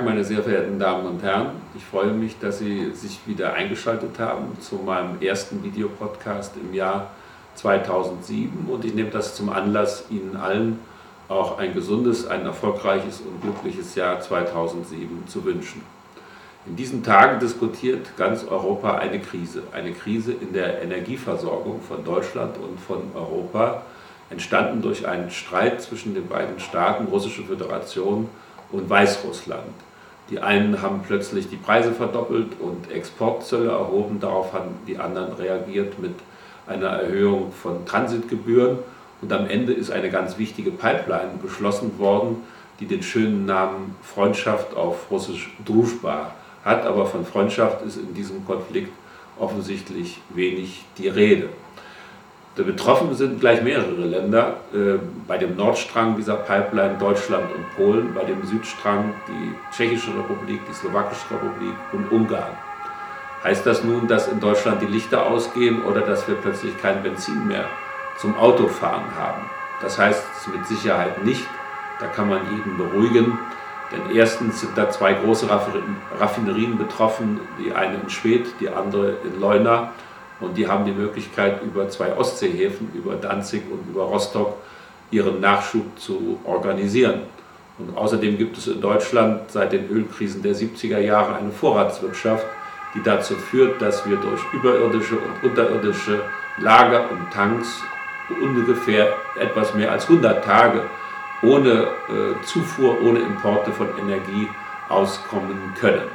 meine sehr verehrten Damen und Herren. Ich freue mich, dass Sie sich wieder eingeschaltet haben zu meinem ersten Videopodcast im Jahr 2007 und ich nehme das zum Anlass, Ihnen allen auch ein gesundes, ein erfolgreiches und glückliches Jahr 2007 zu wünschen. In diesen Tagen diskutiert ganz Europa eine Krise, eine Krise in der Energieversorgung von Deutschland und von Europa, entstanden durch einen Streit zwischen den beiden Staaten, Russische Föderation und Weißrussland. Die einen haben plötzlich die Preise verdoppelt und Exportzölle erhoben, darauf haben die anderen reagiert mit einer Erhöhung von Transitgebühren. Und am Ende ist eine ganz wichtige Pipeline beschlossen worden, die den schönen Namen Freundschaft auf Russisch Druschba hat, aber von Freundschaft ist in diesem Konflikt offensichtlich wenig die Rede. Betroffen sind gleich mehrere Länder. Äh, bei dem Nordstrang dieser Pipeline Deutschland und Polen, bei dem Südstrang die Tschechische Republik, die Slowakische Republik und Ungarn. Heißt das nun, dass in Deutschland die Lichter ausgehen oder dass wir plötzlich kein Benzin mehr zum Autofahren haben? Das heißt es mit Sicherheit nicht. Da kann man jeden beruhigen. Denn erstens sind da zwei große Raffinerien betroffen, die eine in Schwedt, die andere in Leuna. Und die haben die Möglichkeit, über zwei Ostseehäfen, über Danzig und über Rostock, ihren Nachschub zu organisieren. Und außerdem gibt es in Deutschland seit den Ölkrisen der 70er Jahre eine Vorratswirtschaft, die dazu führt, dass wir durch überirdische und unterirdische Lager und Tanks ungefähr etwas mehr als 100 Tage ohne äh, Zufuhr, ohne Importe von Energie auskommen können.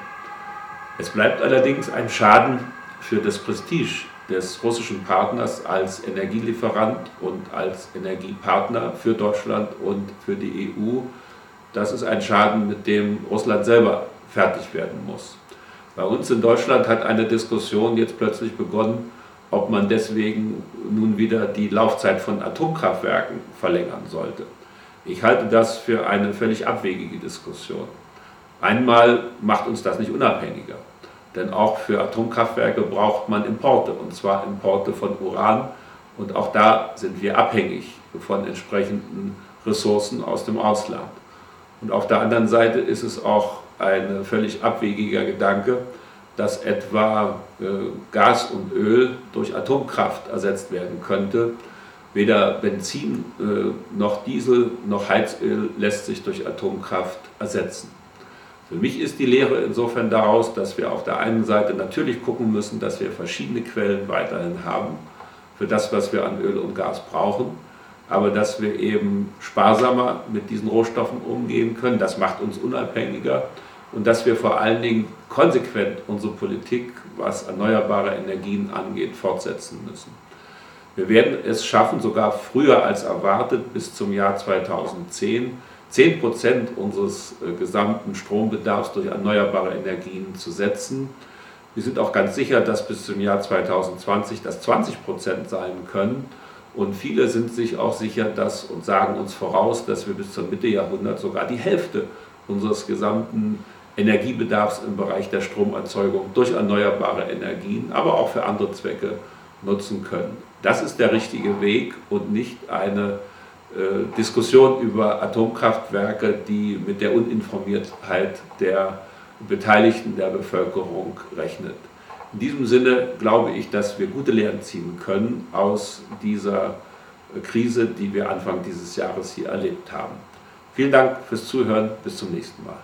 Es bleibt allerdings ein Schaden für das Prestige des russischen Partners als Energielieferant und als Energiepartner für Deutschland und für die EU. Das ist ein Schaden, mit dem Russland selber fertig werden muss. Bei uns in Deutschland hat eine Diskussion jetzt plötzlich begonnen, ob man deswegen nun wieder die Laufzeit von Atomkraftwerken verlängern sollte. Ich halte das für eine völlig abwegige Diskussion. Einmal macht uns das nicht unabhängiger. Denn auch für Atomkraftwerke braucht man Importe, und zwar Importe von Uran. Und auch da sind wir abhängig von entsprechenden Ressourcen aus dem Ausland. Und auf der anderen Seite ist es auch ein völlig abwegiger Gedanke, dass etwa äh, Gas und Öl durch Atomkraft ersetzt werden könnte. Weder Benzin äh, noch Diesel noch Heizöl lässt sich durch Atomkraft ersetzen. Für mich ist die Lehre insofern daraus, dass wir auf der einen Seite natürlich gucken müssen, dass wir verschiedene Quellen weiterhin haben für das, was wir an Öl und Gas brauchen, aber dass wir eben sparsamer mit diesen Rohstoffen umgehen können. Das macht uns unabhängiger und dass wir vor allen Dingen konsequent unsere Politik, was erneuerbare Energien angeht, fortsetzen müssen. Wir werden es schaffen, sogar früher als erwartet, bis zum Jahr 2010 10 Prozent unseres äh, gesamten Strombedarfs durch erneuerbare Energien zu setzen. Wir sind auch ganz sicher, dass bis zum Jahr 2020 das 20 Prozent sein können. Und viele sind sich auch sicher dass, und sagen uns voraus, dass wir bis zur Mitte Jahrhundert sogar die Hälfte unseres gesamten Energiebedarfs im Bereich der Stromerzeugung durch erneuerbare Energien, aber auch für andere Zwecke nutzen können. Das ist der richtige Weg und nicht eine Diskussion über Atomkraftwerke, die mit der Uninformiertheit der Beteiligten der Bevölkerung rechnet. In diesem Sinne glaube ich, dass wir gute Lehren ziehen können aus dieser Krise, die wir Anfang dieses Jahres hier erlebt haben. Vielen Dank fürs Zuhören, bis zum nächsten Mal.